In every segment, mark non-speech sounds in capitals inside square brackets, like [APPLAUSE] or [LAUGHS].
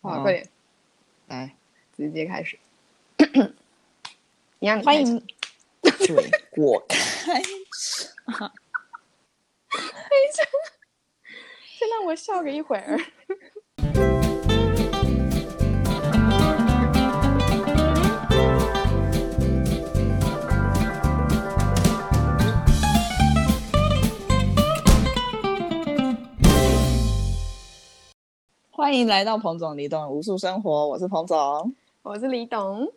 好，快点，来，直接开始。一样，欢迎。对，我 [LAUGHS] 开始。[LAUGHS] 等一下，先让我笑个一会儿。欢迎来到彭总李董无数生活，我是彭总，我是李董。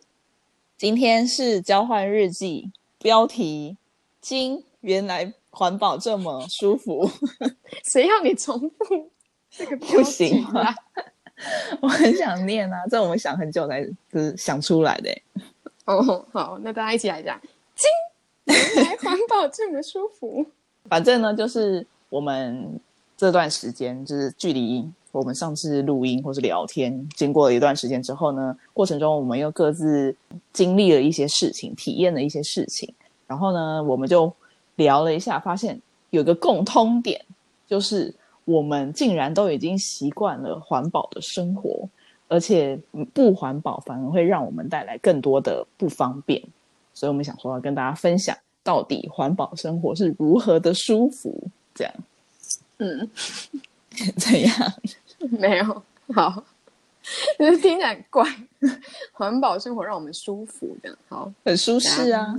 今天是交换日记，标题：金原来环保这么舒服。[LAUGHS] 谁要你重复这个不行啊？我很想念啊，这我们想很久才是想出来的。哦，好，那大家一起来讲：金原来环保这么舒服。[LAUGHS] 反正呢，就是我们这段时间就是距离。我们上次录音或是聊天，经过了一段时间之后呢，过程中我们又各自经历了一些事情，体验了一些事情，然后呢，我们就聊了一下，发现有个共通点，就是我们竟然都已经习惯了环保的生活，而且不环保反而会让我们带来更多的不方便，所以我们想说要跟大家分享，到底环保生活是如何的舒服，这样，嗯，[LAUGHS] 怎样？[LAUGHS] 没有好，就是听起来怪。[LAUGHS] 环保生活让我们舒服，这样好，很舒适啊。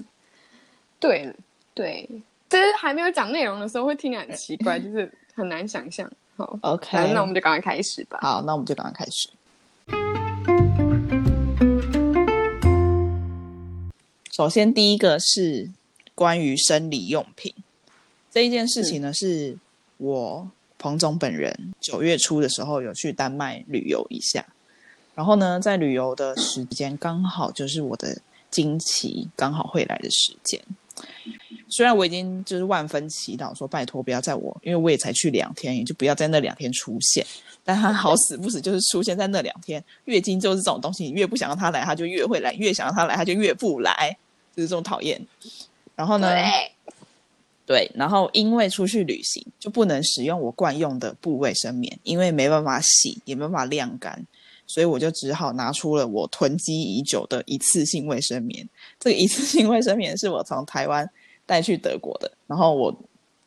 对对，就是还没有讲内容的时候，会听起来很奇怪，就是很难想象。好，[LAUGHS] OK，那我们就赶快开始吧。好，那我们就赶快开始。首先，第一个是关于生理用品这一件事情呢，是我。彭总本人九月初的时候有去丹麦旅游一下，然后呢，在旅游的时间刚好就是我的经期刚好会来的时间。虽然我已经就是万分祈祷说拜托不要在我，因为我也才去两天，也就不要在那两天出现。但他好死不死就是出现在那两天。月经就是这种东西，你越不想让他来，他就越会来；越想让他来，他就越不来，就是这种讨厌。然后呢？对，然后因为出去旅行就不能使用我惯用的布卫生棉，因为没办法洗，也没办法晾干，所以我就只好拿出了我囤积已久的一次性卫生棉。这个一次性卫生棉是我从台湾带去德国的，然后我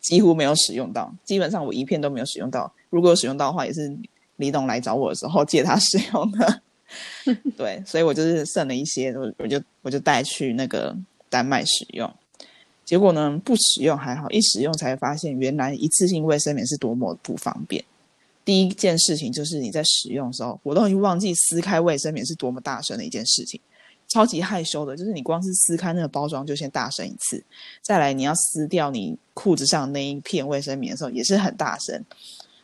几乎没有使用到，基本上我一片都没有使用到。如果有使用到的话，也是李董来找我的时候借他使用的。[LAUGHS] 对，所以我就是剩了一些，我我就我就带去那个丹麦使用。结果呢，不使用还好，一使用才发现原来一次性卫生棉是多么不方便。第一件事情就是你在使用的时候，我都已经忘记撕开卫生棉是多么大声的一件事情，超级害羞的。就是你光是撕开那个包装就先大声一次，再来你要撕掉你裤子上那一片卫生棉的时候也是很大声。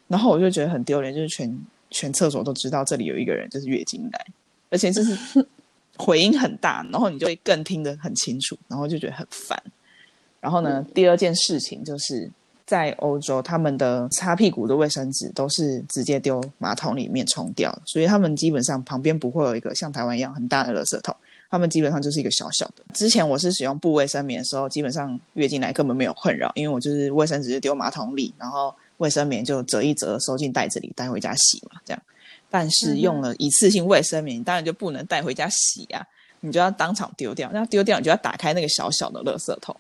然后我就觉得很丢脸，就是全全厕所都知道这里有一个人就是月经来，而且就是 [LAUGHS] 回音很大，然后你就会更听得很清楚，然后就觉得很烦。然后呢，第二件事情就是在欧洲，他们的擦屁股的卫生纸都是直接丢马桶里面冲掉，所以他们基本上旁边不会有一个像台湾一样很大的垃圾桶，他们基本上就是一个小小的。之前我是使用布卫生棉的时候，基本上月经来根本没有困扰，因为我就是卫生纸就丢马桶里，然后卫生棉就折一折收进袋子里带回家洗嘛，这样。但是用了一次性卫生棉，当然就不能带回家洗呀，你就要当场丢掉，那丢掉你就要打开那个小小的垃圾桶。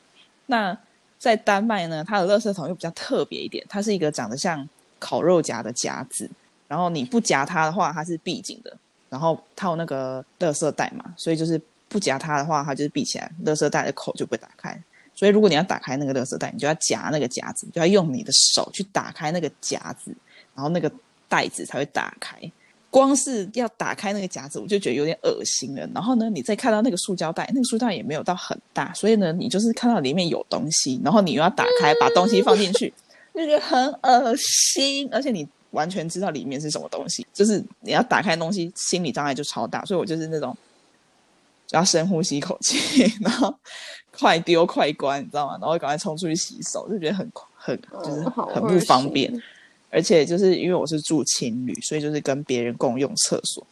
那在丹麦呢，它的垃圾桶又比较特别一点，它是一个长得像烤肉夹的夹子，然后你不夹它的话，它是闭紧的，然后它有那个垃圾袋嘛，所以就是不夹它的话，它就是闭起来，垃圾袋的口就不会打开。所以如果你要打开那个垃圾袋，你就要夹那个夹子，就要用你的手去打开那个夹子，然后那个袋子才会打开。光是要打开那个夹子，我就觉得有点恶心了。然后呢，你再看到那个塑胶袋，那个塑胶袋也没有到很大，所以呢，你就是看到里面有东西，然后你又要打开把东西放进去，就觉得很恶心。而且你完全知道里面是什么东西，就是你要打开东西，心理障碍就超大。所以我就是那种要深呼吸一口气，[LAUGHS] 然后快丢快关，你知道吗？然后赶快冲出去洗手，就觉得很很就是很不方便。而且就是因为我是住情侣，所以就是跟别人共用厕所。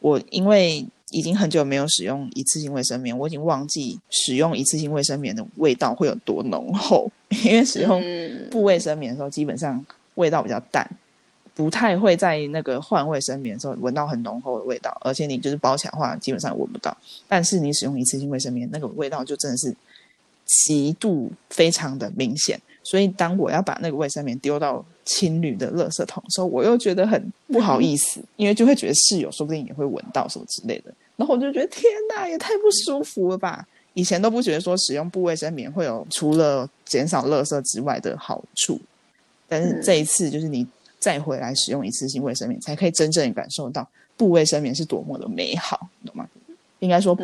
我因为已经很久没有使用一次性卫生棉，我已经忘记使用一次性卫生棉的味道会有多浓厚。[LAUGHS] 因为使用布卫生棉的时候，基本上味道比较淡，不太会在那个换卫生棉的时候闻到很浓厚的味道，而且你就是包起来的话，基本上闻不到。但是你使用一次性卫生棉，那个味道就真的是极度非常的明显。所以当我要把那个卫生棉丢到青旅的垃圾桶的时候，我又觉得很不好意思，[LAUGHS] 因为就会觉得室友说不定也会闻到什么之类的。然后我就觉得天哪，也太不舒服了吧！以前都不觉得说使用布卫生棉会有除了减少垃圾之外的好处，但是这一次就是你再回来使用一次性卫生棉，才可以真正感受到布卫生棉是多么的美好，懂吗？应该说，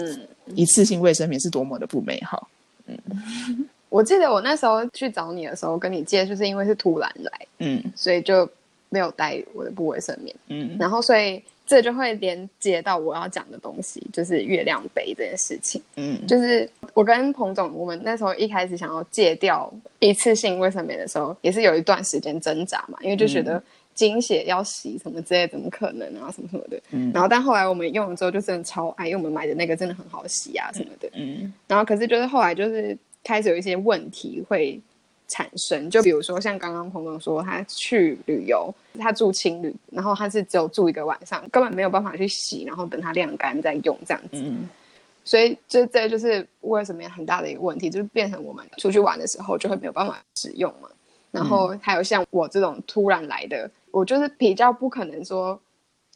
一次性卫生棉是多么的不美好。嗯，[LAUGHS] 我记得我那时候去找你的时候跟你借，就是因为是突然来，嗯，所以就没有带我的部卫生棉，嗯，然后所以。这就会连接到我要讲的东西，就是月亮杯这件事情。嗯，就是我跟彭总，我们那时候一开始想要戒掉一次性卫生棉的时候，也是有一段时间挣扎嘛，因为就觉得精血要洗什么之类，怎么可能啊，什么什么的。嗯，然后但后来我们用了之后，就真的超爱，因为我们买的那个真的很好洗啊，什么的。嗯，然后可是就是后来就是开始有一些问题会。产生就比如说像刚刚彭总说他去旅游，他住青旅，然后他是只有住一个晚上，根本没有办法去洗，然后等它晾干再用这样子。所以这这就是为什么很大的一个问题，就是变成我们出去玩的时候就会没有办法使用嘛。然后还有像我这种突然来的，我就是比较不可能说。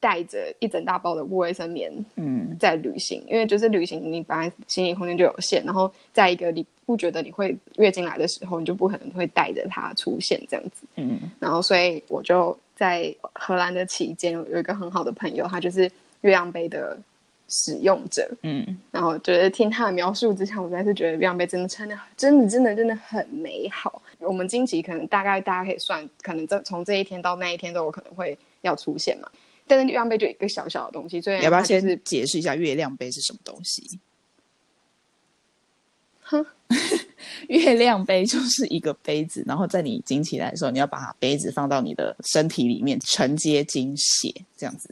带着一整大包的卫生棉，嗯，在旅行，因为就是旅行，你本来行李空间就有限，然后在一个你不觉得你会月经来的时候，你就不可能会带着它出现这样子，嗯，然后所以我就在荷兰的期间有一个很好的朋友，他就是月亮杯的使用者，嗯，然后就是听他的描述之下，我还是觉得月亮杯真的真的真的真的真的很美好。我们经期可能大概大家可以算，可能这从这一天到那一天都有可能会要出现嘛。但是月亮杯就一个小小的东西，所以要不要先解释一下月亮杯是什么东西？哼，[LAUGHS] 月亮杯就是一个杯子，然后在你经起来的时候，你要把杯子放到你的身体里面承接精血，这样子。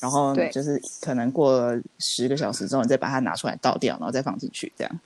然后就是可能过了十个小时之后，你再把它拿出来倒掉，然后再放进去，这样。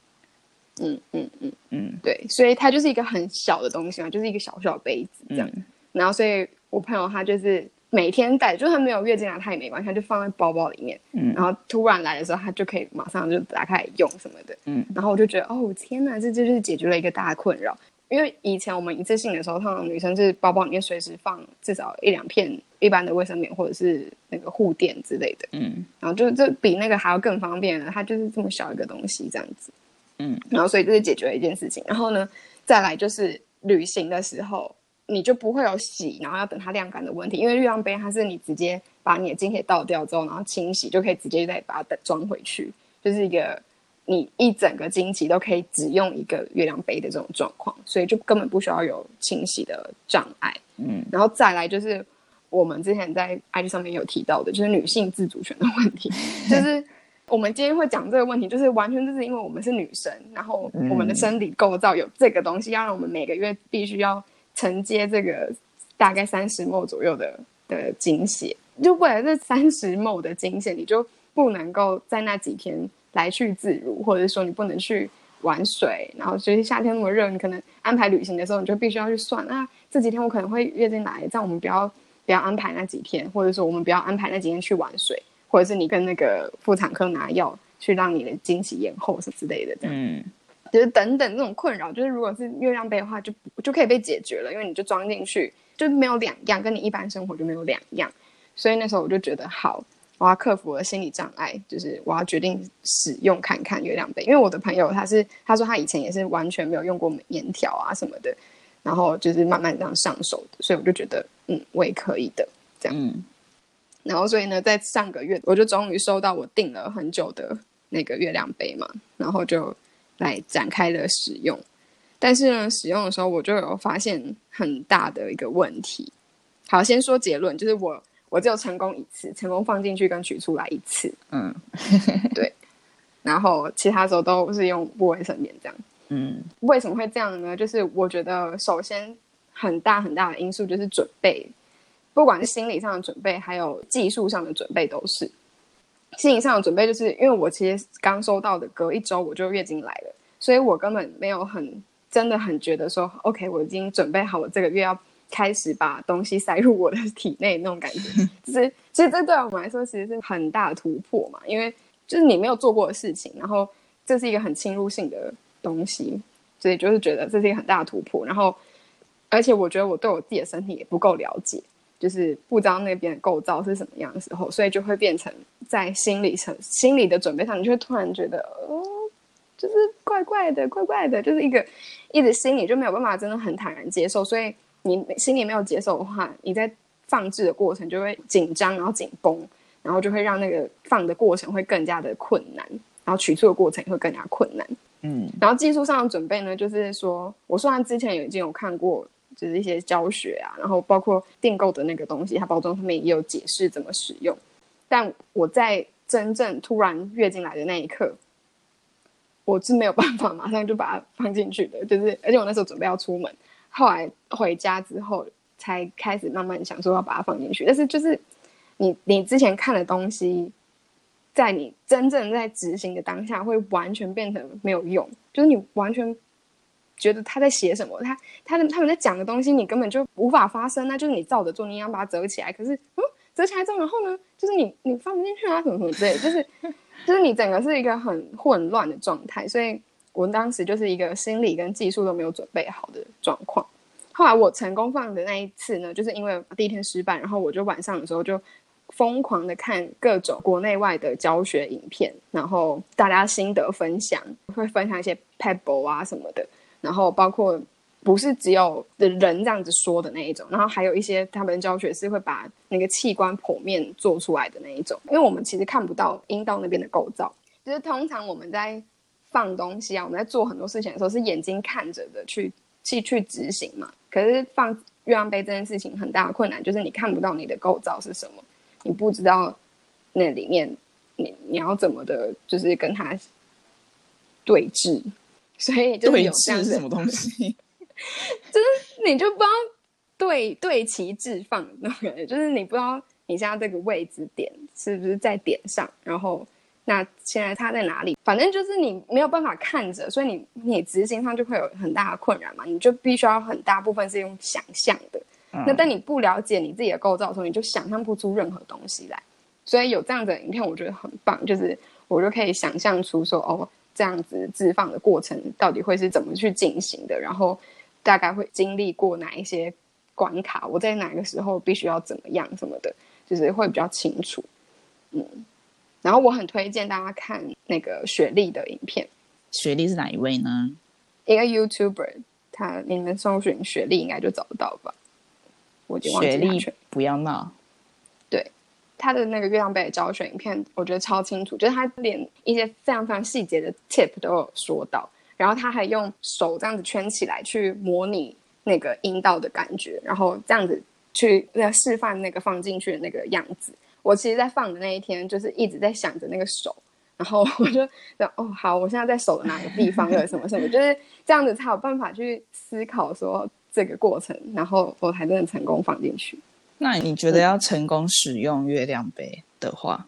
嗯嗯嗯嗯，对，所以它就是一个很小的东西嘛，就是一个小小杯子这样。然后，所以我朋友他就是。每天带，就算没有月经来，它也没关系，他就放在包包里面。嗯，然后突然来的时候，它就可以马上就打开用什么的。嗯，然后我就觉得，哦天哪，这就是解决了一个大困扰。因为以前我们一次性的时候，通常女生就是包包里面随时放至少一两片一般的卫生棉或者是那个护垫之类的。嗯，然后就这比那个还要更方便了，它就是这么小一个东西这样子。嗯，然后所以这是解决了一件事情。然后呢，再来就是旅行的时候。你就不会有洗，然后要等它晾干的问题，因为月亮杯它是你直接把你的精血倒掉之后，然后清洗就可以直接再把它装回去，就是一个你一整个经期都可以只用一个月亮杯的这种状况，所以就根本不需要有清洗的障碍。嗯，然后再来就是我们之前在 IG 上面有提到的，就是女性自主权的问题，[LAUGHS] 就是我们今天会讲这个问题，就是完全就是因为我们是女生，然后我们的生理构造有这个东西，要让我们每个月必须要。承接这个大概三十亩左右的的精血，就为了这三十亩的精血，你就不能够在那几天来去自如，或者说你不能去玩水，然后就是夏天那么热，你可能安排旅行的时候，你就必须要去算啊，这几天我可能会月经来，这样我们不要不要安排那几天，或者说我们不要安排那几天去玩水，或者是你跟那个妇产科拿药去让你的经期延后什么之类的，这样。就是等等这种困扰，就是如果是月亮杯的话，就就可以被解决了，因为你就装进去，就没有两样，跟你一般生活就没有两样。所以那时候我就觉得，好，我要克服我的心理障碍，就是我要决定使用看看月亮杯。因为我的朋友他是他说他以前也是完全没有用过棉条啊什么的，然后就是慢慢这样上手的，所以我就觉得，嗯，我也可以的，这样。然后所以呢，在上个月我就终于收到我订了很久的那个月亮杯嘛，然后就。来展开的使用，但是呢，使用的时候我就有发现很大的一个问题。好，先说结论，就是我我只有成功一次，成功放进去跟取出来一次。嗯，[LAUGHS] 对。然后其他时候都是用不卫生棉这样。嗯，为什么会这样呢？就是我觉得首先很大很大的因素就是准备，不管是心理上的准备，还有技术上的准备都是。心理上的准备，就是因为我其实刚收到的，隔一周我就月经来了，所以我根本没有很真的很觉得说，OK，我已经准备好我这个月要开始把东西塞入我的体内那种感觉。[LAUGHS] 就是其实这对我们来说其实是很大的突破嘛，因为就是你没有做过的事情，然后这是一个很侵入性的东西，所以就是觉得这是一个很大的突破。然后而且我觉得我对我自己的身体也不够了解。就是不知道那边的构造是什么样的时候，所以就会变成在心理层、心理的准备上，你就会突然觉得，哦，就是怪怪的，怪怪的，就是一个一直心里就没有办法真的很坦然接受。所以你心里没有接受的话，你在放置的过程就会紧张，然后紧绷，然后就会让那个放的过程会更加的困难，然后取出的过程也会更加困难。嗯，然后技术上的准备呢，就是说我虽然之前已经有看过。就是一些教学啊，然后包括订购的那个东西，它包装上面也有解释怎么使用。但我在真正突然跃进来的那一刻，我是没有办法马上就把它放进去的。就是而且我那时候准备要出门，后来回家之后才开始慢慢想说要把它放进去。但是就是你你之前看的东西，在你真正在执行的当下，会完全变成没有用，就是你完全。觉得他在写什么？他他的他们在讲的东西，你根本就无法发声。那就是你照着做，你要把它折起来。可是，嗯，折起来之后，然后呢，就是你你放不进去啊，什么什么之类，就是 [LAUGHS] 就是你整个是一个很混乱的状态。所以我们当时就是一个心理跟技术都没有准备好的状况。后来我成功放的那一次呢，就是因为第一天失败，然后我就晚上的时候就疯狂的看各种国内外的教学影片，然后大家心得分享，会分享一些 pebble 啊什么的。然后包括不是只有的人这样子说的那一种，然后还有一些他们教学是会把那个器官剖面做出来的那一种，因为我们其实看不到阴道那边的构造，就是通常我们在放东西啊，我们在做很多事情的时候是眼睛看着的去去去执行嘛。可是放月亮杯这件事情很大的困难就是你看不到你的构造是什么，你不知道那里面你你要怎么的，就是跟他对峙。所以就是有这样子什么东西，[LAUGHS] 就是你就不知道对对齐置放那种感觉，就是你不知道你现在这个位置点是不是在点上，然后那现在它在哪里？反正就是你没有办法看着，所以你你执行上就会有很大的困扰嘛。你就必须要很大部分是用想象的，那但你不了解你自己的构造的时候，你就想象不出任何东西来。所以有这样的影片，我觉得很棒，就是我就可以想象出说哦。这样子置放的过程到底会是怎么去进行的？然后大概会经历过哪一些关卡？我在哪个时候必须要怎么样什么的，就是会比较清楚。嗯，然后我很推荐大家看那个雪莉的影片。雪莉是哪一位呢？一个 YouTuber，他你们搜寻雪莉应该就找得到吧？我雪莉不要闹。他的那个月亮杯的教学影片，我觉得超清楚，就是他连一些非常非常细节的 tip 都有说到，然后他还用手这样子圈起来去模拟那个阴道的感觉，然后这样子去那示范那个放进去的那个样子。我其实，在放的那一天，就是一直在想着那个手，然后我就，哦，好，我现在在手的哪个地方有什么什么，就是这样子才有办法去思考说这个过程，然后我才真的成功放进去。那你觉得要成功使用月亮杯的话，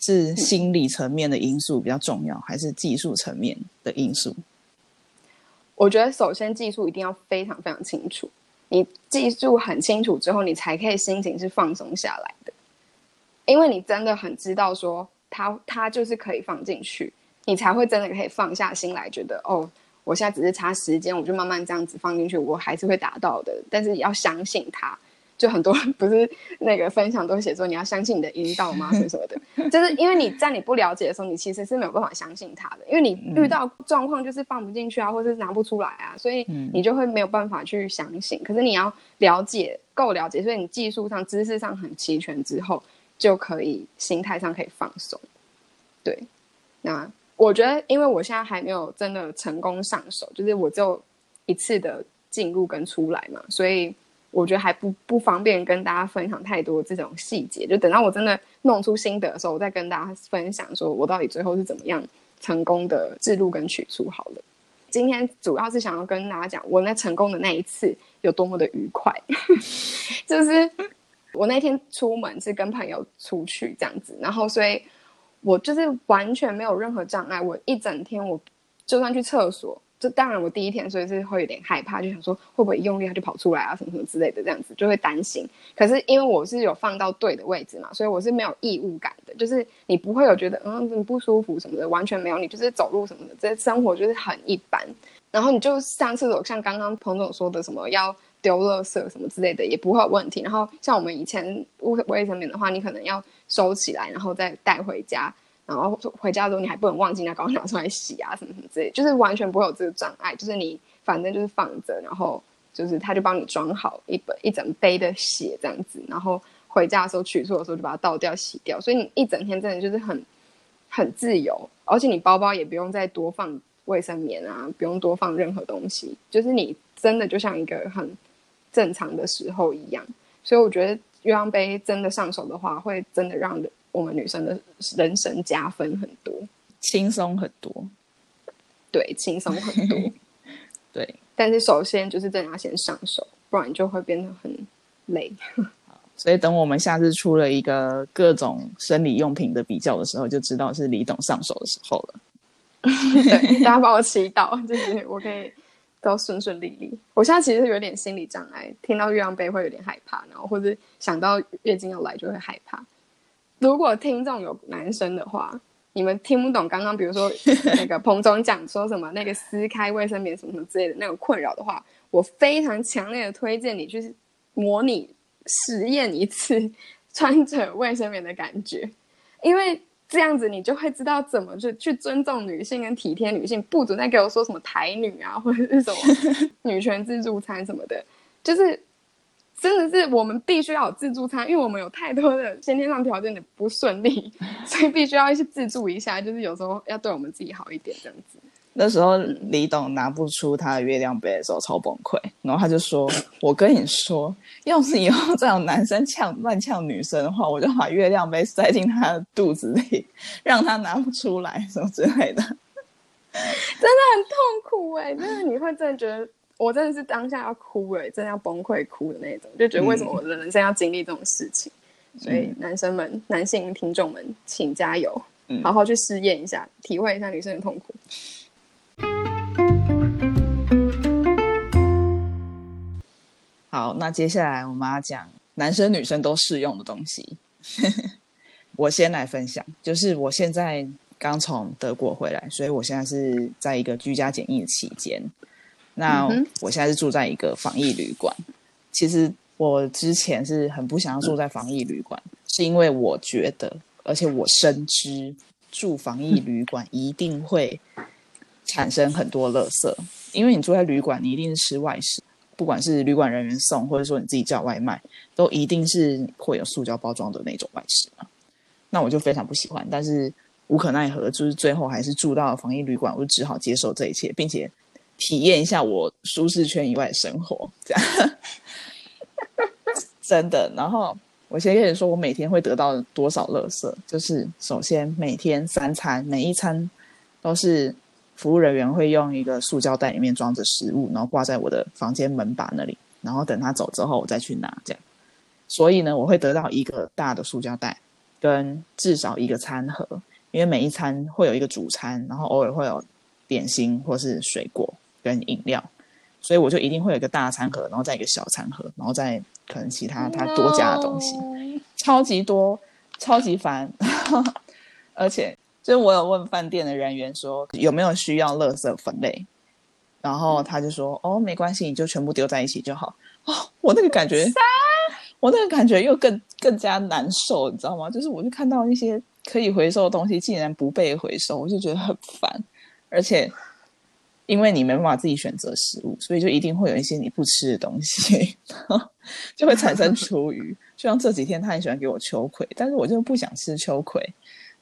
是心理层面的因素比较重要，还是技术层面的因素？我觉得首先技术一定要非常非常清楚，你技术很清楚之后，你才可以心情是放松下来的，因为你真的很知道说它它就是可以放进去，你才会真的可以放下心来，觉得哦，我现在只是差时间，我就慢慢这样子放进去，我还是会达到的，但是要相信它。就很多人不是那个分享都写说你要相信你的引导吗？[LAUGHS] 什么什么的，就是因为你在你不了解的时候，你其实是没有办法相信他的，因为你遇到状况就是放不进去啊，或者是拿不出来啊，所以你就会没有办法去相信。可是你要了解够了解，所以你技术上、知识上很齐全之后，就可以心态上可以放松。对，那我觉得，因为我现在还没有真的成功上手，就是我只有一次的进入跟出来嘛，所以。我觉得还不不方便跟大家分享太多这种细节，就等到我真的弄出心得的时候，我再跟大家分享，说我到底最后是怎么样成功的记录跟取出好了。今天主要是想要跟大家讲，我那成功的那一次有多么的愉快，[LAUGHS] 就是我那天出门是跟朋友出去这样子，然后所以我就是完全没有任何障碍，我一整天我就算去厕所，就当然我第一天所以是会有点害怕，就想说会不会一用力它就跑出来啊什么什么之类的这样子就会担心。可是因为我是有放到对的位置嘛，所以我是没有异物感的，就是你不会有觉得嗯不舒服什么的，完全没有。你就是走路什么的，这生活就是很一般。然后你就上厕所，像刚刚彭总说的什么要丢垃圾什么之类的也不会有问题。然后像我们以前卫卫生棉的话，你可能要收起来，然后再带回家。然后回家的时候你还不能忘记拿刚拿出来洗啊什么什么之类，就是完全不会有这个障碍。就是你反正就是放着，然后就是他就帮你装好一本一整杯的血这样子，然后回家的时候取出的时候就把它倒掉洗掉。所以你一整天真的就是很很自由，而且你包包也不用再多放卫生棉啊，不用多放任何东西，就是你真的就像一个很正常的时候一样。所以我觉得月亮杯真的上手的话，会真的让人。我们女生的人生加分很多，轻松很多，对，轻松很多，[LAUGHS] 对。但是首先就是真的要先上手，不然就会变得很累。[LAUGHS] 所以等我们下次出了一个各种生理用品的比较的时候，就知道是李董上手的时候了。对，[LAUGHS] 大家帮我祈祷，就是我可以都顺顺利利。我现在其实有点心理障碍，听到月亮杯会有点害怕，然后或者想到月经要来就会害怕。如果听众有男生的话，你们听不懂刚刚，比如说 [LAUGHS] 那个彭总讲说什么那个撕开卫生棉什么什么之类的那种困扰的话，我非常强烈的推荐你去模拟实验一次穿着卫生棉的感觉，因为这样子你就会知道怎么去去尊重女性跟体贴女性，不准再给我说什么台女啊或者是什么女权自助餐什么的，就是。真的是我们必须要有自助餐，因为我们有太多的先天上条件的不顺利，[LAUGHS] 所以必须要去自助一下。就是有时候要对我们自己好一点，这样子。那时候李董拿不出他的月亮杯的时候超崩溃，然后他就说：“我跟你说，要是以后再有男生呛乱呛女生的话，我就把月亮杯塞进他的肚子里，让他拿不出来，什么之类的。[LAUGHS] ”真的很痛苦哎，真的你会真的觉得。我真的是当下要哭了，真的要崩溃哭的那种，就觉得为什么我的人生要经历这种事情？所以男生们、男性听众们，请加油，好好去试验一下，体会一下女生的痛苦。[LAUGHS] 好，那接下来我们要讲男生女生都适用的东西。[LAUGHS] 我先来分享，就是我现在刚从德国回来，所以我现在是在一个居家检疫的期间。那我现在是住在一个防疫旅馆。其实我之前是很不想要住在防疫旅馆，是因为我觉得，而且我深知住防疫旅馆一定会产生很多垃圾。因为你住在旅馆，你一定是吃外食，不管是旅馆人员送，或者说你自己叫外卖，都一定是会有塑胶包装的那种外食嘛。那我就非常不喜欢，但是无可奈何，就是最后还是住到了防疫旅馆，我就只好接受这一切，并且。体验一下我舒适圈以外的生活，[LAUGHS] 这样 [LAUGHS] 真的。然后我先跟你说，我每天会得到多少垃圾？就是首先每天三餐，每一餐都是服务人员会用一个塑胶袋里面装着食物，然后挂在我的房间门把那里，然后等他走之后我再去拿。这样，所以呢，我会得到一个大的塑胶袋跟至少一个餐盒，因为每一餐会有一个主餐，然后偶尔会有点心或是水果。跟饮料，所以我就一定会有一个大餐盒，然后再一个小餐盒，然后再可能其他他多加的东西，超级多，超级烦。[LAUGHS] 而且，就是我有问饭店的人员说有没有需要垃圾分类，然后他就说哦，没关系，你就全部丢在一起就好。哦，我那个感觉，我那个感觉又更更加难受，你知道吗？就是我就看到一些可以回收的东西竟然不被回收，我就觉得很烦，而且。因为你没办法自己选择食物，所以就一定会有一些你不吃的东西，[LAUGHS] 就会产生厨余。就像这几天他很喜欢给我秋葵，但是我就不想吃秋葵，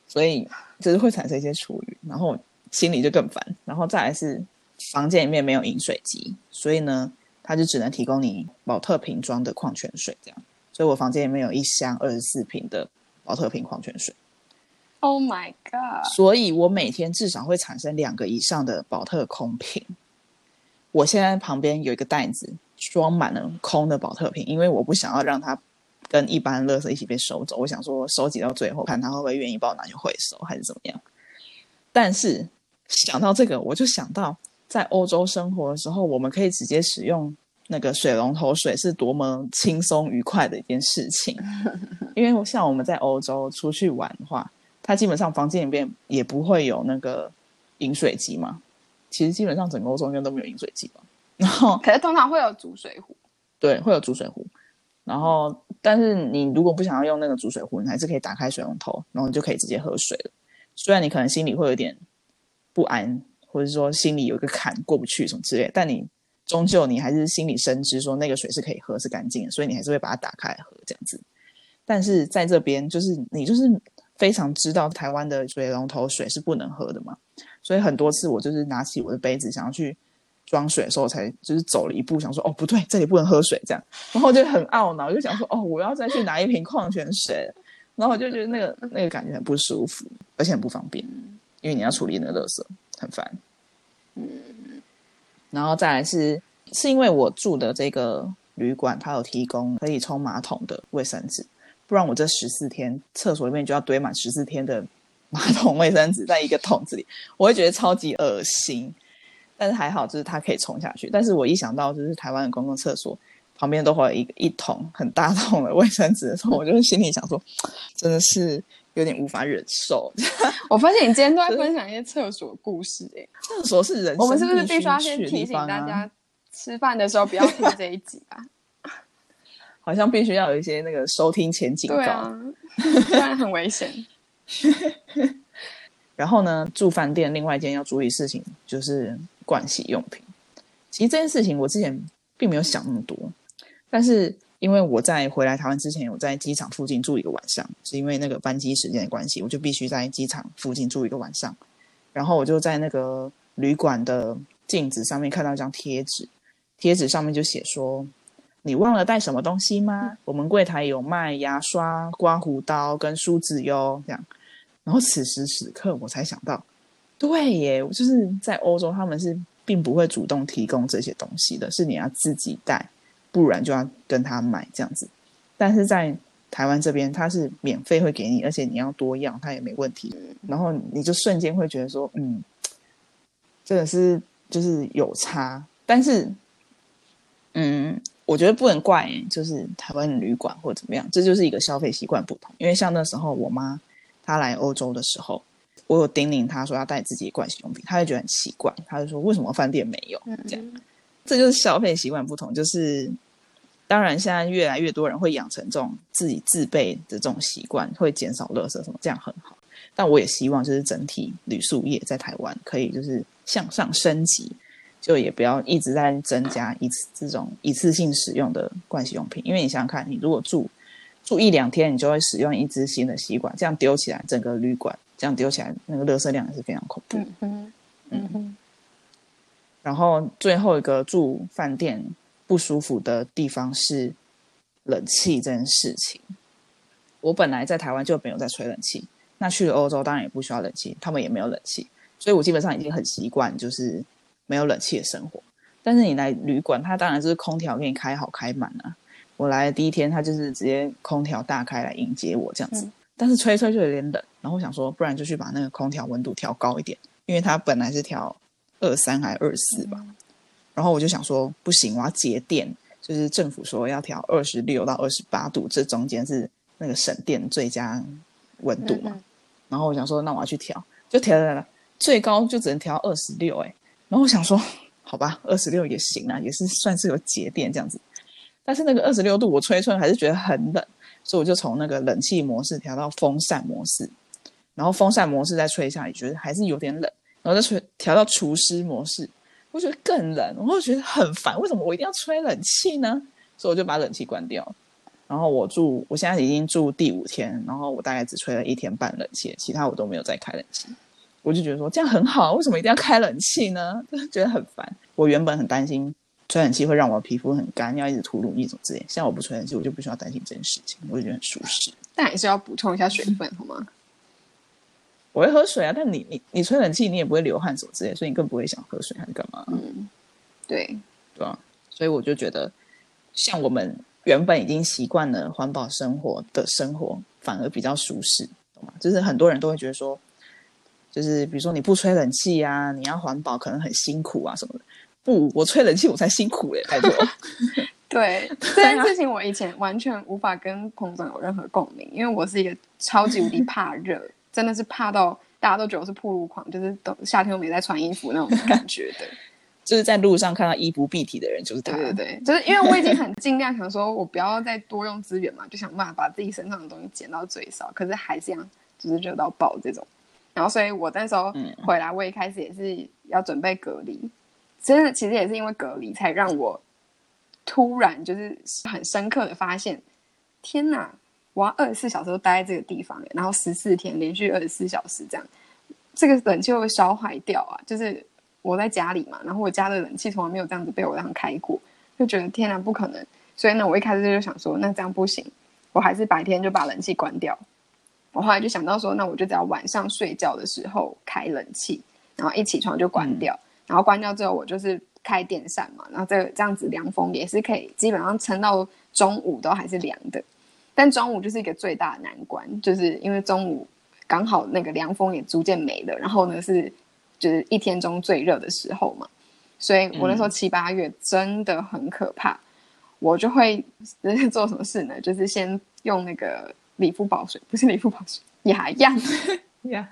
所以就是会产生一些厨余，然后心里就更烦。然后再来是房间里面没有饮水机，所以呢，他就只能提供你保特瓶装的矿泉水这样。所以我房间里面有一箱二十四瓶的保特瓶矿泉水。Oh my god！所以我每天至少会产生两个以上的保特空瓶。我现在旁边有一个袋子，装满了空的保特瓶，因为我不想要让它跟一般垃圾一起被收走。我想说收集到最后，看他会不会愿意帮我拿去回收，还是怎么样。但是想到这个，我就想到在欧洲生活的时候，我们可以直接使用那个水龙头水，是多么轻松愉快的一件事情。[LAUGHS] 因为像我们在欧洲出去玩的话，它基本上房间里面也不会有那个饮水机嘛。其实基本上整个欧洲应该都没有饮水机吧。然后，可是通常会有煮水壶。对，会有煮水壶。然后，但是你如果不想要用那个煮水壶，你还是可以打开水龙头，然后你就可以直接喝水了。虽然你可能心里会有点不安，或者说心里有一个坎过不去什么之类，但你终究你还是心里深知说那个水是可以喝，是干净的，所以你还是会把它打开喝这样子。但是在这边，就是你就是非常知道台湾的水龙头水是不能喝的嘛，所以很多次我就是拿起我的杯子想要去装水的时候，才就是走了一步，想说哦不对，这里不能喝水这样，然后就很懊恼，就想说哦我要再去拿一瓶矿泉水。然后我就觉得那个那个感觉很不舒服，而且很不方便，因为你要处理那个垃圾，很烦。嗯，然后再来是是因为我住的这个旅馆，它有提供可以冲马桶的卫生纸，不然我这十四天厕所里面就要堆满十四天的 [LAUGHS] 马桶卫生纸在一个桶子里，我会觉得超级恶心。但是还好，就是它可以冲下去。但是我一想到就是台湾的公共厕所。旁边都会有一一桶很大桶的卫生纸的时候，我就心里想说，真的是有点无法忍受。我发现你今天都在 [LAUGHS] 分享一些厕所故事，哎，厕所是人，我们是不是必须要先提醒大家，吃饭的时候不要听这一集啊？好像必须要有一些那个收听前警告，不然很危险。[LAUGHS] 然后呢，住饭店另外一件要注意事情就是盥洗用品。其实这件事情我之前并没有想那么多。但是因为我在回来台湾之前，我在机场附近住一个晚上，是因为那个班机时间的关系，我就必须在机场附近住一个晚上。然后我就在那个旅馆的镜子上面看到一张贴纸，贴纸上面就写说：“你忘了带什么东西吗？我们柜台有卖牙刷、刮胡刀跟梳子哟。”这样。然后此时此刻我才想到，对耶，就是在欧洲他们是并不会主动提供这些东西的，是你要自己带。不然就要跟他买这样子，但是在台湾这边他是免费会给你，而且你要多样他也没问题。然后你就瞬间会觉得说，嗯，真的是就是有差。但是，嗯，我觉得不能怪就是台湾旅馆或者怎么样，这就是一个消费习惯不同。因为像那时候我妈她来欧洲的时候，我有叮咛她说要带自己的盥洗用品，她就觉得很奇怪，她就说为什么饭店没有这样。这就是消费习惯不同，就是当然现在越来越多人会养成这种自己自备的这种习惯，会减少垃圾什么，这样很好。但我也希望就是整体旅宿业在台湾可以就是向上升级，就也不要一直在增加一次这种一次性使用的盥洗用品，因为你想想看，你如果住住一两天，你就会使用一支新的吸管，这样丢起来整个旅馆这样丢起来那个垃圾量也是非常恐怖。嗯哼，嗯哼。然后最后一个住饭店不舒服的地方是冷气这件事情。我本来在台湾就没有在吹冷气，那去了欧洲当然也不需要冷气，他们也没有冷气，所以我基本上已经很习惯就是没有冷气的生活。但是你来旅馆，它当然就是空调给你开好开满啊。我来的第一天，他就是直接空调大开来迎接我这样子，但是吹吹就有点冷。然后我想说，不然就去把那个空调温度调高一点，因为它本来是调。二三还二四吧，然后我就想说不行，我要节电，就是政府说要调二十六到二十八度，这中间是那个省电最佳温度嘛。然后我想说，那我要去调，就调了，最高就只能调二十六哎。然后我想说，好吧，二十六也行啊，也是算是有节电这样子。但是那个二十六度我吹吹还是觉得很冷，所以我就从那个冷气模式调到风扇模式，然后风扇模式再吹一下来，觉得还是有点冷。然后再吹调到除湿模式，我觉得更冷，我会觉得很烦。为什么我一定要吹冷气呢？所以我就把冷气关掉。然后我住，我现在已经住第五天，然后我大概只吹了一天半冷气，其他我都没有再开冷气。我就觉得说这样很好，为什么一定要开冷气呢？就 [LAUGHS] 觉得很烦。我原本很担心吹冷气会让我皮肤很干，要一直涂乳液什么之类。现在我不吹冷气，我就不需要担心这件事情，我就觉得很舒适。但还是要补充一下水分，好吗？我会喝水啊，但你你你吹冷气，你也不会流汗什么之类，所以你更不会想喝水还是干嘛？嗯，对对啊，所以我就觉得，像我们原本已经习惯了环保生活的生活，反而比较舒适，懂吗？就是很多人都会觉得说，就就是比如说你不吹冷气啊，你要环保可能很辛苦啊什么的。不，我吹冷气我才辛苦嘞，拜托。[LAUGHS] 对 [LAUGHS] 这件事情，我以前完全无法跟彭总有任何共鸣，因为我是一个超级无敌怕热，真的是怕到大家都觉得我是铺路狂，就是都夏天都没在穿衣服那种感觉的。[LAUGHS] 就是在路上看到衣不蔽体的人，就是他。对对对，就是因为我已经很尽量想说，我不要再多用资源嘛，就想办法把自己身上的东西减到最少。可是还是这样，就是热到爆这种。然后，所以我那时候回来，我一开始也是要准备隔离。真的，其实也是因为隔离，才让我突然就是很深刻的发现，天哪！我要二十四小时都待在这个地方，然后十四天连续二十四小时这样，这个冷气会不会烧坏掉啊？就是。我在家里嘛，然后我家的冷气从来没有这样子被我这样开过，就觉得天哪，不可能！所以呢，我一开始就想说，那这样不行，我还是白天就把冷气关掉。我后来就想到说，那我就只要晚上睡觉的时候开冷气，然后一起床就关掉，然后关掉之后我就是开电扇嘛，然后这这样子凉风也是可以，基本上撑到中午都还是凉的。但中午就是一个最大的难关，就是因为中午刚好那个凉风也逐渐没了，然后呢是。就是一天中最热的时候嘛，所以我那时候七八月真的很可怕。我就会 [LAUGHS] 做什么事呢？就是先用那个理肤宝水，[LAUGHS] 不是理肤宝水，雅漾，雅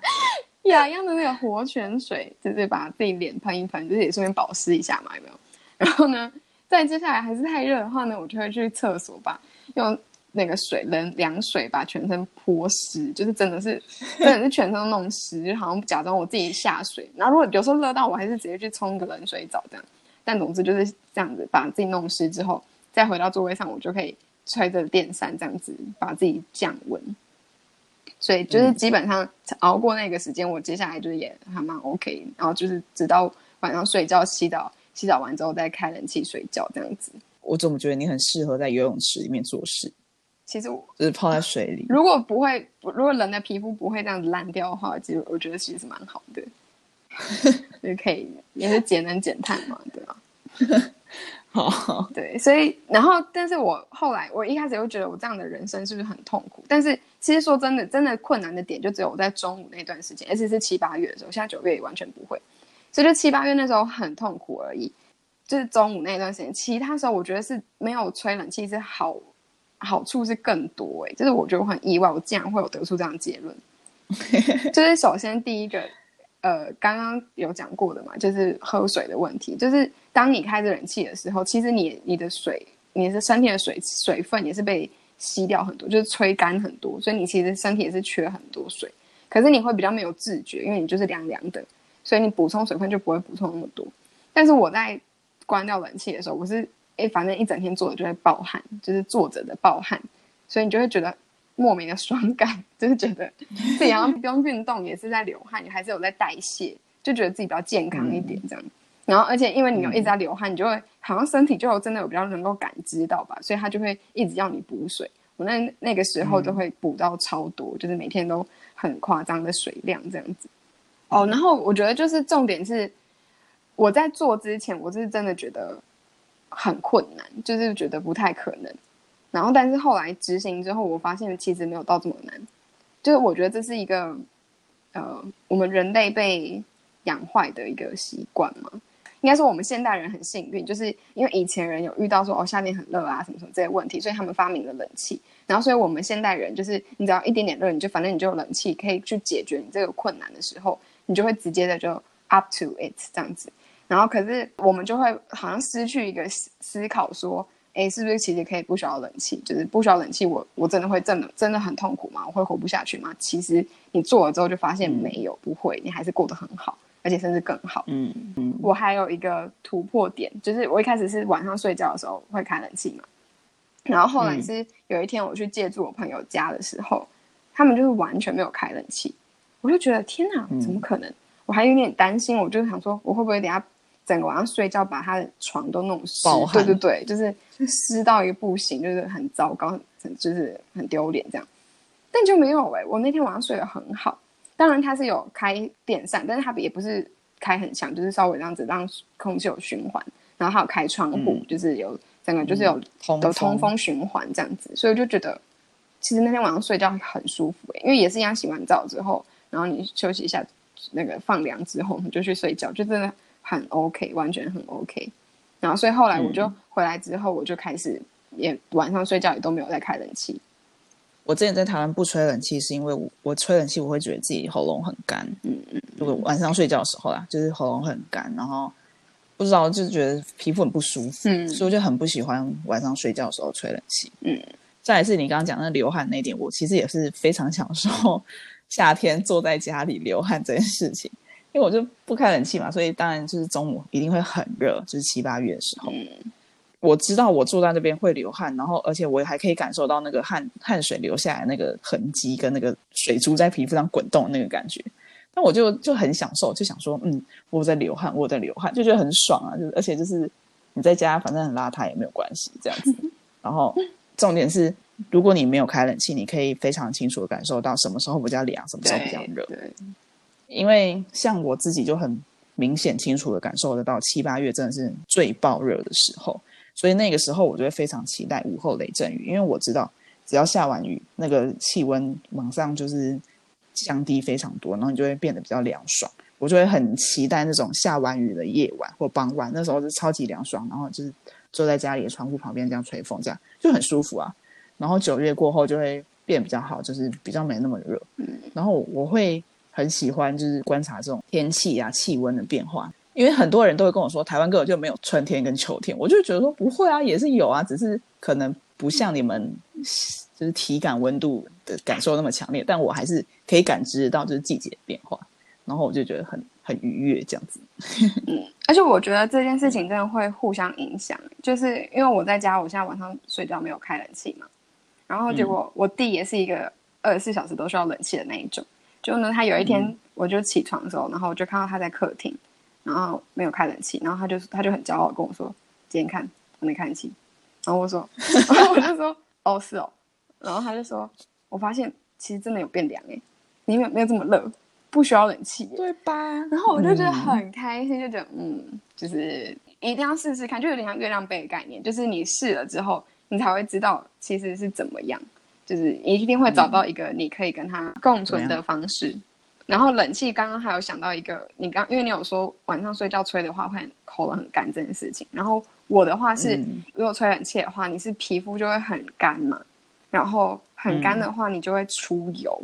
雅漾的那个活泉水，就是把自己脸喷一喷，就是也顺便保湿一下嘛，有没有？[LAUGHS] 然后呢，再接下来还是太热的话呢，我就会去厕所吧，用。那个水冷凉水把全身泼湿，就是真的是 [LAUGHS] 真的是全身都弄湿，就好像假装我自己下水。然后如果有时候热到，我还是直接去冲个冷水澡这样。但总之就是这样子，把自己弄湿之后，再回到座位上，我就可以吹着电扇这样子把自己降温。所以就是基本上熬过那个时间，我接下来就是也还蛮 OK。然后就是直到晚上睡觉洗澡，洗澡完之后再开冷气睡觉这样子。我怎么觉得你很适合在游泳池里面做事？其实我就是泡在水里。如果不会，如果人的皮肤不会这样子烂掉的话，其实我觉得其实是蛮好的，[LAUGHS] 就可以也是节能减碳嘛，对吧？[LAUGHS] [LAUGHS] 好，对，所以然后，但是我后来我一开始又觉得我这样的人生是不是很痛苦？但是其实说真的，真的困难的点就只有我在中午那段时间，而且是七八月的时候，现在九月也完全不会，所以就七八月那时候很痛苦而已，就是中午那段时间，其他时候我觉得是没有吹冷气是好。好处是更多哎，就是我觉得我很意外，我竟然会有得出这样的结论。[LAUGHS] 就是首先第一个，呃，刚刚有讲过的嘛，就是喝水的问题。就是当你开着冷气的时候，其实你你的水，你的身体的水水分也是被吸掉很多，就是吹干很多，所以你其实身体也是缺很多水。可是你会比较没有自觉，因为你就是凉凉的，所以你补充水分就不会补充那么多。但是我在关掉冷气的时候，我是。哎，反正一整天坐着就会暴汗，就是坐着的暴汗，所以你就会觉得莫名的爽感，就是觉得自己好像不用运动也是在流汗，你还是有在代谢，就觉得自己比较健康一点这样。然后，而且因为你有一直在流汗，你就会好像身体就真的有比较能够感知到吧，所以他就会一直要你补水。我那那个时候都会补到超多，就是每天都很夸张的水量这样子。哦，然后我觉得就是重点是我在做之前，我是真的觉得。很困难，就是觉得不太可能。然后，但是后来执行之后，我发现其实没有到这么难。就是我觉得这是一个，呃，我们人类被养坏的一个习惯嘛。应该说，我们现代人很幸运，就是因为以前人有遇到说哦夏天很热啊什么什么这些问题，所以他们发明了冷气。然后，所以我们现代人就是你只要一点点热，你就反正你就有冷气可以去解决你这个困难的时候，你就会直接的就 up to it 这样子。然后，可是我们就会好像失去一个思思考，说，哎，是不是其实可以不需要冷气？就是不需要冷气，我我真的会真的真的很痛苦吗？我会活不下去吗？其实你做了之后就发现没有，不会，你还是过得很好，而且甚至更好。嗯嗯。我还有一个突破点，就是我一开始是晚上睡觉的时候会开冷气嘛，然后后来是有一天我去借住我朋友家的时候，他们就是完全没有开冷气，我就觉得天哪，怎么可能？我还有点担心，我就想说，我会不会等下。整个晚上睡觉，把他的床都弄湿，对对对，就是湿到一个不行，就是很糟糕，很就是很丢脸这样。但就没有哎，我那天晚上睡得很好。当然它是有开电扇，但是它也不是开很强，就是稍微这样子让空气有循环。然后还有开窗户，就是有整个就是有有通风循环这样子，所以我就觉得其实那天晚上睡觉很舒服哎，因为也是一样洗完澡之后，然后你休息一下，那个放凉之后，你就去睡觉，就真的很 OK，完全很 OK。然后所以后来我就回来之后，我就开始也晚上睡觉也都没有再开冷气。我之前在台湾不吹冷气，是因为我我吹冷气我会觉得自己喉咙很干。嗯嗯，如果晚上睡觉的时候啦，就是喉咙很干，然后不知道就觉得皮肤很不舒服，嗯，所以我就很不喜欢晚上睡觉的时候吹冷气。嗯，再来是你刚刚讲那流汗那点，我其实也是非常享受 [LAUGHS] 夏天坐在家里流汗这件事情，因为我就不开冷气嘛，所以当然就是中午一定会很热，就是七八月的时候。我知道我坐在那边会流汗，然后而且我还可以感受到那个汗汗水流下来那个痕迹跟那个水珠在皮肤上滚动那个感觉，那我就就很享受，就想说，嗯，我在流汗，我在流汗，就觉得很爽啊！就而且就是你在家反正很邋遢也没有关系这样子。[LAUGHS] 然后重点是，如果你没有开冷气，你可以非常清楚的感受到什么时候比较凉，什么时候比较热。对，因为像我自己就很明显清楚的感受得到，七八月真的是最爆热的时候。所以那个时候我就会非常期待午后雷阵雨，因为我知道只要下完雨，那个气温往上就是降低非常多，然后你就会变得比较凉爽。我就会很期待那种下完雨的夜晚或傍晚，那时候是超级凉爽，然后就是坐在家里的窗户旁边这样吹风，这样就很舒服啊。然后九月过后就会变比较好，就是比较没那么热。嗯，然后我会很喜欢就是观察这种天气啊气温的变化。因为很多人都会跟我说，台湾根本就没有春天跟秋天，我就觉得说不会啊，也是有啊，只是可能不像你们就是体感温度的感受那么强烈，但我还是可以感知到就是季节变化，然后我就觉得很很愉悦这样子。[LAUGHS] 嗯，而且我觉得这件事情真的会互相影响，就是因为我在家，我现在晚上睡觉没有开冷气嘛，然后结果我弟也是一个二十四小时都需要冷气的那一种，就呢，他有一天我就起床的时候，然后我就看到他在客厅。然后没有开冷气，然后他就他就很骄傲跟我说：“今天看我没开冷气。”然后我说：“ [LAUGHS] 我就说哦是哦。”然后他就说：“我发现其实真的有变凉哎，你没有没有这么热，不需要冷气，对吧？”然后我就觉得很开心，就觉得嗯，就是一定要试试看，就有点像月亮杯的概念，就是你试了之后，你才会知道其实是怎么样，就是你一定会找到一个你可以跟他共存的方式。然后冷气，刚刚还有想到一个，你刚因为你有说晚上睡觉吹的话会口很干这件事情。然后我的话是，如果吹冷气的话，你是皮肤就会很干嘛，然后很干的话，你就会出油，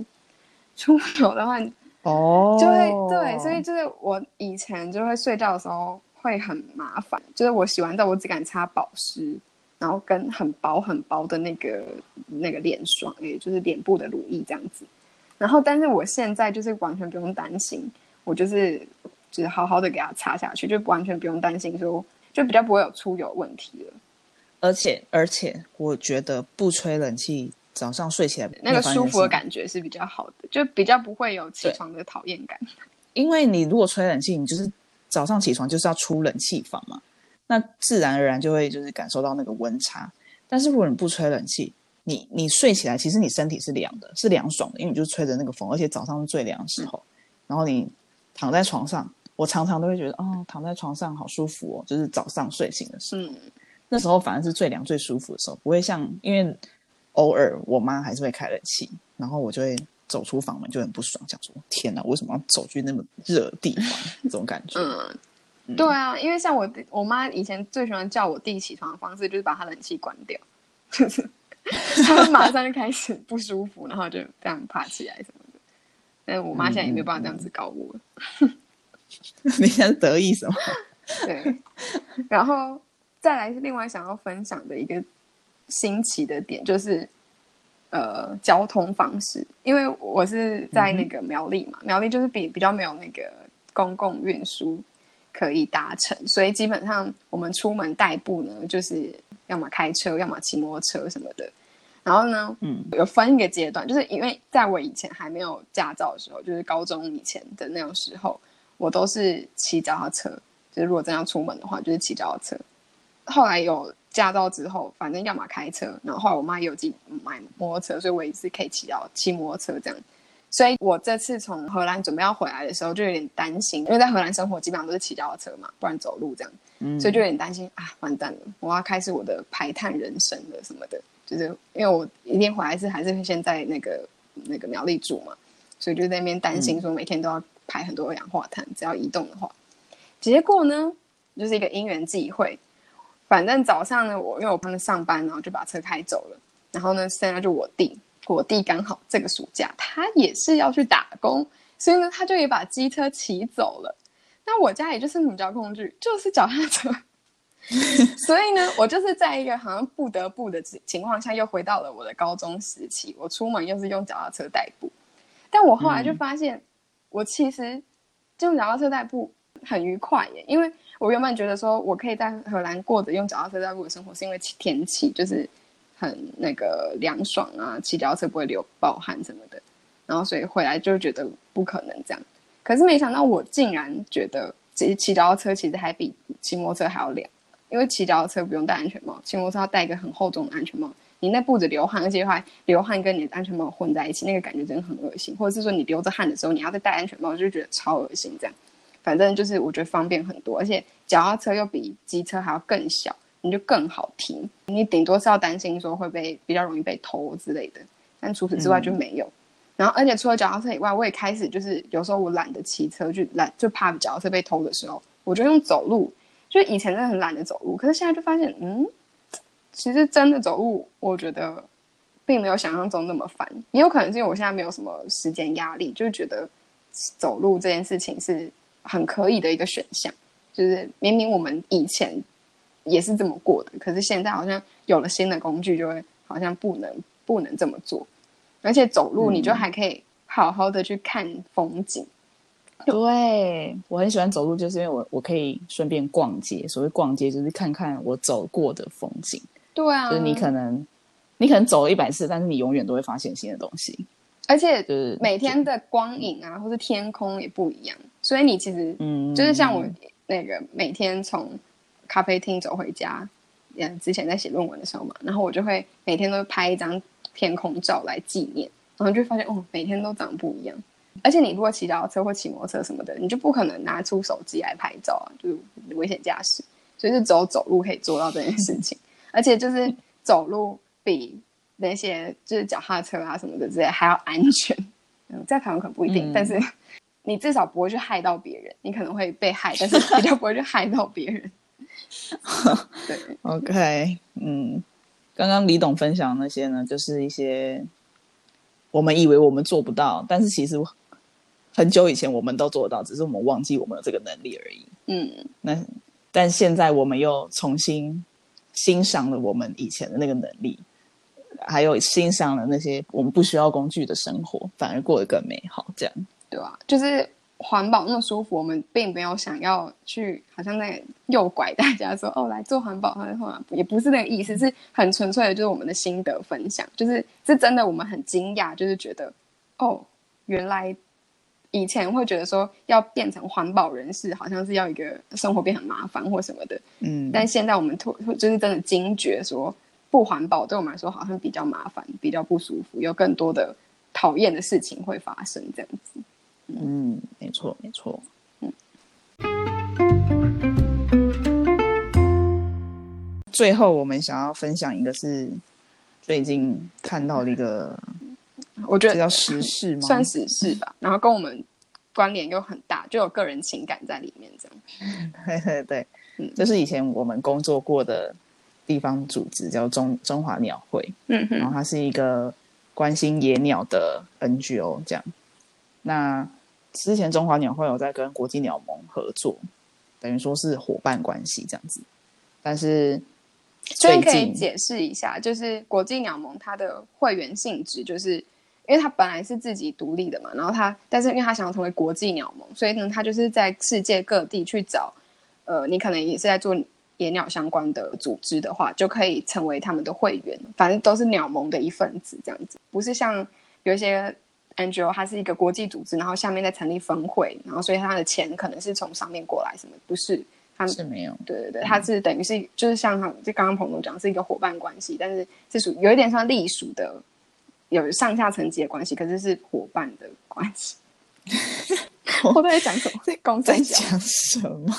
出油的话，哦，就会对，所以就是我以前就会睡觉的时候会很麻烦，就是我洗完澡我只敢擦保湿，然后跟很薄很薄的那个那个脸霜，也就是脸部的乳液这样子。然后，但是我现在就是完全不用担心，我就是就是好好的给它擦下去，就完全不用担心说，就比较不会有出油问题了。而且，而且，我觉得不吹冷气，早上睡起来那个舒服的感觉是比较好的，就比较不会有起床的讨厌感。[LAUGHS] 因为你如果吹冷气，你就是早上起床就是要出冷气房嘛，那自然而然就会就是感受到那个温差。但是如果你不吹冷气，你你睡起来，其实你身体是凉的，是凉爽的，因为你就吹着那个风，而且早上是最凉的时候。然后你躺在床上，我常常都会觉得，哦，躺在床上好舒服哦，就是早上睡醒的时候，那时候反而是最凉最舒服的时候，不会像因为偶尔我妈还是会开冷气，然后我就会走出房门就很不爽，想说天哪，为什么要走去那么热的地方？这种感觉。嗯，对啊，因为像我我妈以前最喜欢叫我弟起床的方式，就是把他冷气关掉，就是。他马上就开始不舒服，然后就这样爬起来什么的。但我妈现在也没有办法这样子搞我。[LAUGHS] 你现在得意什么？[LAUGHS] 对。然后再来是另外想要分享的一个新奇的点，就是呃交通方式。因为我是在那个苗栗嘛，苗栗就是比比较没有那个公共运输可以达成，所以基本上我们出门代步呢，就是。要么开车，要么骑摩托车什么的。然后呢，嗯，有分一个阶段，就是因为在我以前还没有驾照的时候，就是高中以前的那种时候，我都是骑脚踏车。就是如果真要出门的话，就是骑脚踏车。后来有驾照之后，反正要么开车，然后后来我妈也有自己买摩托车，所以我也是可以骑到骑摩托车这样。所以我这次从荷兰准备要回来的时候，就有点担心，因为在荷兰生活基本上都是骑脚踏车嘛，不然走路这样。所以就有点担心啊，完蛋了，我要开始我的排碳人生了什么的。就是因为我一天回来是还是会先在那个那个苗栗住嘛，所以就在那边担心说每天都要排排很多二氧化碳，只要移动的话。结果呢，就是一个因缘际会，反正早上呢，我因为我帮他上班，然后就把车开走了。然后呢，现在就我弟，我弟刚好这个暑假他也是要去打工，所以呢，他就也把机车骑走了。那我家也就是什么交通工具，就是脚踏车。[LAUGHS] 所以呢，我就是在一个好像不得不的情况下，又回到了我的高中时期。我出门又是用脚踏车代步，但我后来就发现，我其实用脚踏车代步很愉快耶。因为我原本觉得说我可以在荷兰过着用脚踏车代步的生活，是因为天气就是很那个凉爽啊，骑脚踏车不会流暴汗什么的。然后所以回来就觉得不可能这样。可是没想到，我竟然觉得骑骑脚踏车其实还比骑摩托车还要凉。因为骑脚踏车不用戴安全帽，骑摩托车要戴一个很厚重的安全帽。你那步子流汗，而且还流汗跟你的安全帽混在一起，那个感觉真的很恶心。或者是说你流着汗的时候，你要再戴安全帽，就觉得超恶心。这样，反正就是我觉得方便很多，而且脚踏车又比机车还要更小，你就更好停。你顶多是要担心说会被比较容易被偷之类的，但除此之外就没有。然后，而且除了脚踏车以外，我也开始就是有时候我懒得骑车，就懒就怕脚踏车被偷的时候，我就用走路。就以前真的很懒得走路，可是现在就发现，嗯，其实真的走路，我觉得并没有想象中那么烦。也有可能是因为我现在没有什么时间压力，就是觉得走路这件事情是很可以的一个选项。就是明明我们以前也是这么过的，可是现在好像有了新的工具，就会好像不能不能这么做。而且走路，你就还可以好好的去看风景。对我很喜欢走路，就是因为我我可以顺便逛街。所谓逛街，就是看看我走过的风景。对啊，就是你可能你可能走了一百次，但是你永远都会发现新的东西。而且就是每天的光影啊，或是天空也不一样。所以你其实嗯，就是像我那个每天从咖啡厅走回家，嗯，之前在写论文的时候嘛，然后我就会每天都拍一张天空照来纪念，然后就发现哦，每天都长不一样。而且你如果骑脚踏车或骑摩托车什么的，你就不可能拿出手机来拍照啊，就是危险驾驶。所以是走走路可以做到这件事情，[LAUGHS] 而且就是走路比那些就是脚踏车啊什么的之类还要安全。嗯，在台湾可能不一定，但是你至少不会去害到别人。你可能会被害，但是比较不会去害到别人。对，[LAUGHS] OK，嗯，刚刚李董分享那些呢，就是一些我们以为我们做不到，但是其实。很久以前我们都做得到，只是我们忘记我们有这个能力而已。嗯，那但现在我们又重新欣赏了我们以前的那个能力，还有欣赏了那些我们不需要工具的生活，反而过得更美好。这样对吧？就是环保那么舒服，我们并没有想要去好像在诱拐大家说哦来做环保，或者也不是那个意思，是很纯粹的，就是我们的心得分享。就是是真的，我们很惊讶，就是觉得哦原来。以前会觉得说要变成环保人士，好像是要一个生活变很麻烦或什么的，嗯。但现在我们突就是真的惊觉说，不环保对我们来说好像比较麻烦，比较不舒服，有更多的讨厌的事情会发生，这样子。嗯，没错，没错。嗯。最后，我们想要分享一个是最近看到的一个。我觉得叫时事吗？算时事吧。然后跟我们关联又很大，就有个人情感在里面，这样。对 [LAUGHS] 对对，嗯，就是以前我们工作过的地方组织叫中中华鸟会，嗯，然后它是一个关心野鸟的 NGO，这样。那之前中华鸟会有在跟国际鸟盟合作，等于说是伙伴关系这样子。但是，所以可以解释一下，就是国际鸟盟它的会员性质就是。因为它本来是自己独立的嘛，然后它，但是因为它想要成为国际鸟盟，所以呢，它就是在世界各地去找，呃，你可能也是在做野鸟相关的组织的话，就可以成为他们的会员，反正都是鸟盟的一份子这样子，不是像有一些 NGO，它是一个国际组织，然后下面再成立分会，然后所以它的钱可能是从上面过来什么，不是，它是没有，对对对，它是等于是就是像他就刚刚彭总讲是一个伙伴关系，但是是属有一点像隶属的。有上下层级的关系，可是是伙伴的关系。[LAUGHS] 我在讲什么？[LAUGHS] 在在讲什么？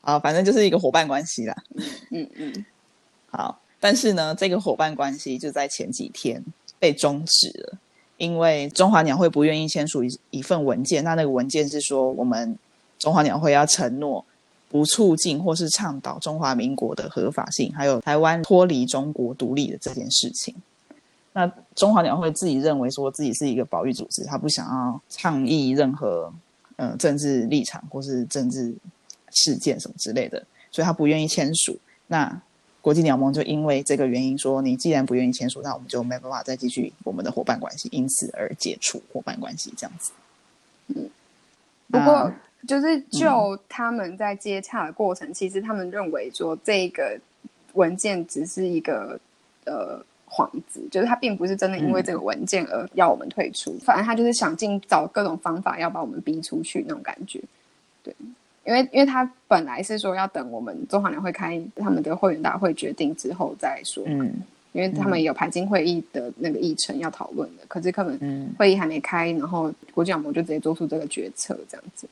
啊，反正就是一个伙伴关系啦。嗯嗯。好，但是呢，这个伙伴关系就在前几天被终止了，因为中华鸟会不愿意签署一一份文件，那那个文件是说我们中华鸟会要承诺不促进或是倡导中华民国的合法性，还有台湾脱离中国独立的这件事情。那中华鸟会自己认为说自己是一个保育组织，他不想要倡议任何呃政治立场或是政治事件什么之类的，所以他不愿意签署。那国际鸟盟就因为这个原因说，你既然不愿意签署，那我们就没办法再继续我们的伙伴关系，因此而解除伙伴关系这样子。嗯，不过就是就他们在接洽的过程，其实他们认为说这个文件只是一个呃。幌子就是他并不是真的因为这个文件而要我们退出，反正他就是想尽找各种方法要把我们逼出去那种感觉。对，因为因为他本来是说要等我们中华联会开他们的会员大会决定之后再说，嗯，因为他们有排进会议的那个议程要讨论的，可是可能会议还没开，然后国际网盟就直接做出这个决策这样子。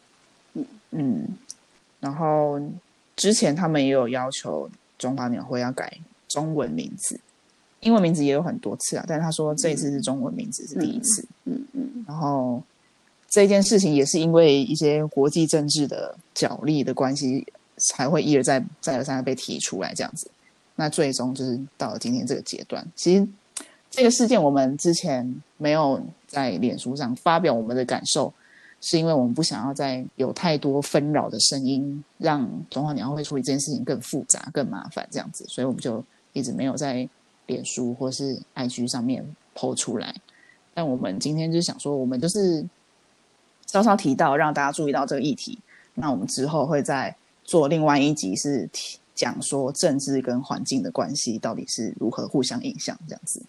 嗯嗯，然后之前他们也有要求中华鸟会要改中文名字。英文名字也有很多次啊，但是他说这一次是中文名字是第一次。嗯嗯。然后这件事情也是因为一些国际政治的角力的关系，才会一而再、再而三的被提出来这样子。那最终就是到了今天这个阶段。其实这个事件我们之前没有在脸书上发表我们的感受，是因为我们不想要再有太多纷扰的声音，让中华鸟会处理这件事情更复杂、更麻烦这样子，所以我们就一直没有在。脸书或是 IG 上面抛出来，但我们今天就想说，我们就是稍稍提到，让大家注意到这个议题。那我们之后会再做另外一集，是讲说政治跟环境的关系到底是如何互相影响这样子。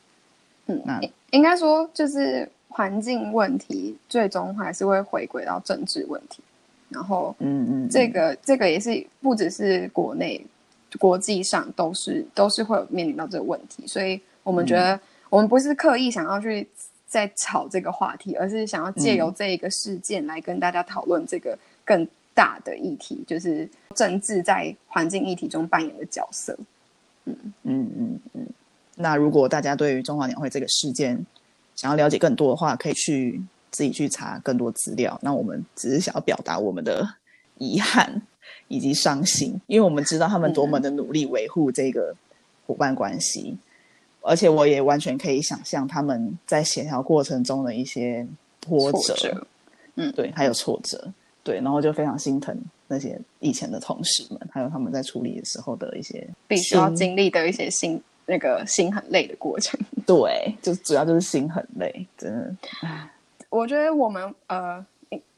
嗯，那应该说就是环境问题，最终还是会回归到政治问题。然后，嗯嗯，这个这个也是不只是国内。国际上都是都是会有面临到这个问题，所以我们觉得我们不是刻意想要去在炒这个话题，而是想要借由这一个事件来跟大家讨论这个更大的议题，就是政治在环境议题中扮演的角色。嗯嗯嗯嗯。那如果大家对于中华鸟会这个事件想要了解更多的话，可以去自己去查更多资料。那我们只是想要表达我们的遗憾。以及伤心，因为我们知道他们多么的努力维护这个伙伴关系，而且我也完全可以想象他们在协调过程中的一些波折，嗯，对，还有挫折，对，然后就非常心疼那些以前的同事们，还有他们在处理的时候的一些必须要经历的一些心那个心很累的过程，[LAUGHS] 对，就主要就是心很累，真的。我觉得我们呃，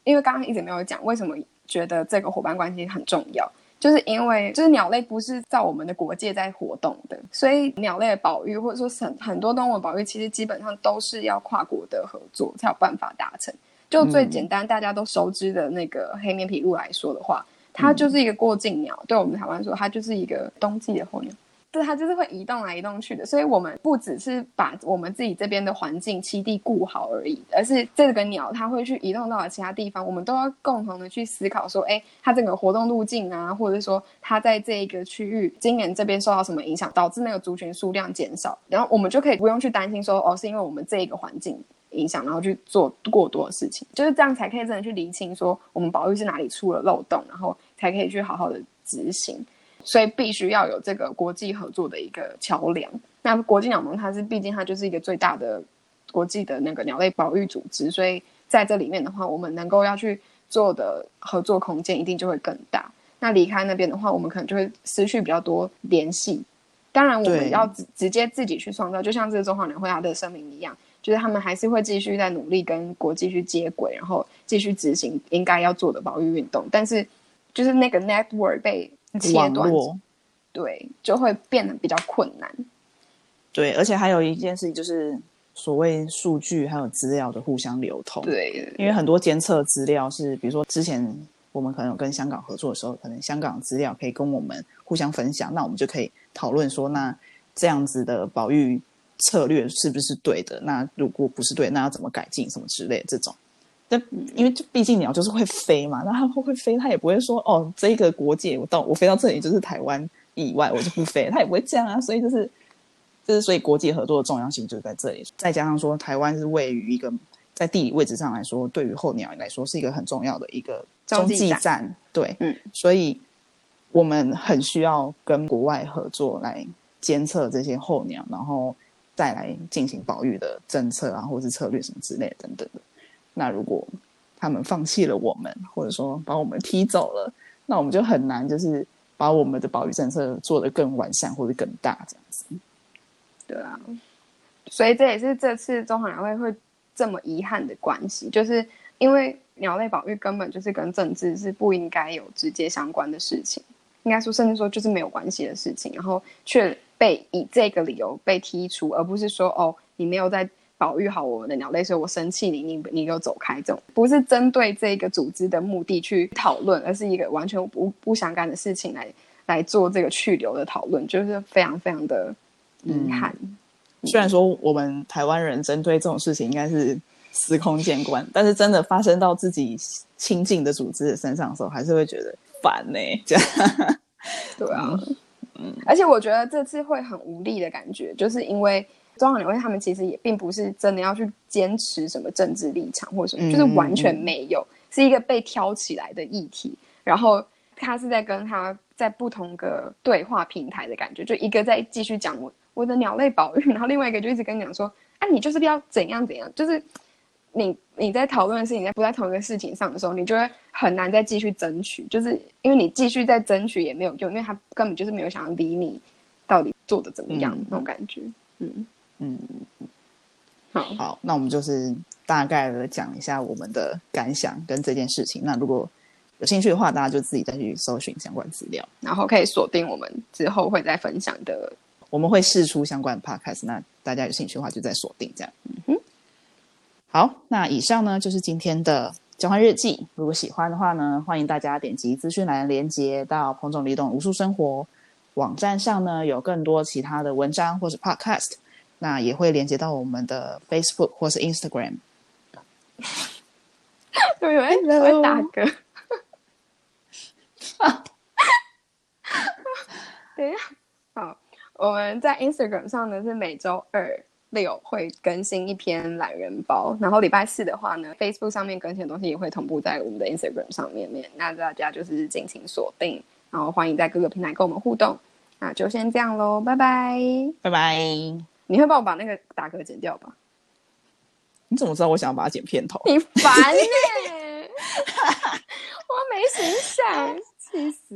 因为刚刚一直没有讲为什么。觉得这个伙伴关系很重要，就是因为就是鸟类不是在我们的国界在活动的，所以鸟类的保育或者说很很多动物保育，其实基本上都是要跨国的合作才有办法达成。就最简单大家都熟知的那个黑面琵鹭来说的话，它就是一个过境鸟，对我们台湾说，它就是一个冬季的候鸟。对，它就是会移动来移动去的，所以我们不只是把我们自己这边的环境栖地顾好而已，而是这个鸟它会去移动到了其他地方，我们都要共同的去思考说，哎，它整个活动路径啊，或者说它在这一个区域今年这边受到什么影响，导致那个族群数量减少，然后我们就可以不用去担心说，哦，是因为我们这一个环境影响，然后去做过多的事情，就是这样才可以真的去厘清说我们保育是哪里出了漏洞，然后才可以去好好的执行。所以必须要有这个国际合作的一个桥梁。那国际鸟盟它是毕竟它就是一个最大的国际的那个鸟类保育组织，所以在这里面的话，我们能够要去做的合作空间一定就会更大。那离开那边的话，我们可能就会失去比较多联系。当然，我们要直直接自己去创造，就像这个中华鸟会它的声明一样，就是他们还是会继续在努力跟国际去接轨，然后继续执行应该要做的保育运动。但是，就是那个 network 被切断，对，就会变得比较困难。对，而且还有一件事情，就是所谓数据还有资料的互相流通。对，因为很多监测资料是，比如说之前我们可能有跟香港合作的时候，可能香港资料可以跟我们互相分享，那我们就可以讨论说，那这样子的保育策略是不是对的？那如果不是对，那要怎么改进？什么之类这种。但因为就毕竟鸟就是会飞嘛，那它会会飞，它也不会说哦，这个国界我到我飞到这里就是台湾以外，我就不飞，它也不会这样啊。所以就是就是所以国际合作的重要性就在这里。再加上说，台湾是位于一个在地理位置上来说，对于候鸟来说是一个很重要的一个中继站。对，嗯，所以我们很需要跟国外合作来监测这些候鸟，然后再来进行保育的政策啊，或是策略什么之类等等的。那如果他们放弃了我们，或者说把我们踢走了，那我们就很难就是把我们的保育政策做得更完善或者更大这样子。对啊，所以这也是这次中华鸟会会这么遗憾的关系，就是因为鸟类保育根本就是跟政治是不应该有直接相关的事情，应该说甚至说就是没有关系的事情，然后却被以这个理由被剔除，而不是说哦你没有在保育好我们的鸟类，所以我生气你，你你给我走开，这种不是针对这个组织的目的去讨论，而是一个完全不不相干的事情来来做这个去留的讨论，就是非常非常的。遗憾，虽然说我们台湾人针对这种事情应该是司空见惯，但是真的发生到自己亲近的组织的身上的时候，还是会觉得烦呢。这样，对啊，嗯，而且我觉得这次会很无力的感觉，就是因为中央两会他们其实也并不是真的要去坚持什么政治立场或者什么，就是完全没有，是一个被挑起来的议题，然后他是在跟他在不同个对话平台的感觉，就一个在继续讲我。我的鸟类保育，然后另外一个就一直跟你讲说，啊，你就是要怎样怎样，就是你你在讨论的事情在不在同一个事情上的时候，你就会很难再继续争取，就是因为你继续在争取也没有用，因为他根本就是没有想要理你到底做的怎么样那种感觉。嗯嗯，好，好，那我们就是大概的讲一下我们的感想跟这件事情。那如果有兴趣的话，大家就自己再去搜寻相关资料，然后可以锁定我们之后会再分享的。我们会试出相关的 podcast，那大家有兴趣的话就再锁定这样。嗯哼，好，那以上呢就是今天的交换日记。如果喜欢的话呢，欢迎大家点击资讯栏连接到彭总李董无数生活网站上呢，有更多其他的文章或是 podcast，那也会连接到我们的 Facebook 或是 Instagram。[LAUGHS] 有有人会打嗝。[LAUGHS] [LAUGHS] 等一下，好。我们在 Instagram 上呢是每周二六会更新一篇懒人包，然后礼拜四的话呢，Facebook 上面更新的东西也会同步在我们的 Instagram 上面面。那大家就是尽情锁定，然后欢迎在各个平台跟我们互动。那就先这样喽，拜拜，拜拜。你会帮我把那个打嗝剪掉吧？你怎么知道我想要把它剪片头？你烦呢！[LAUGHS] [LAUGHS] 我没形象，[LAUGHS] 气死！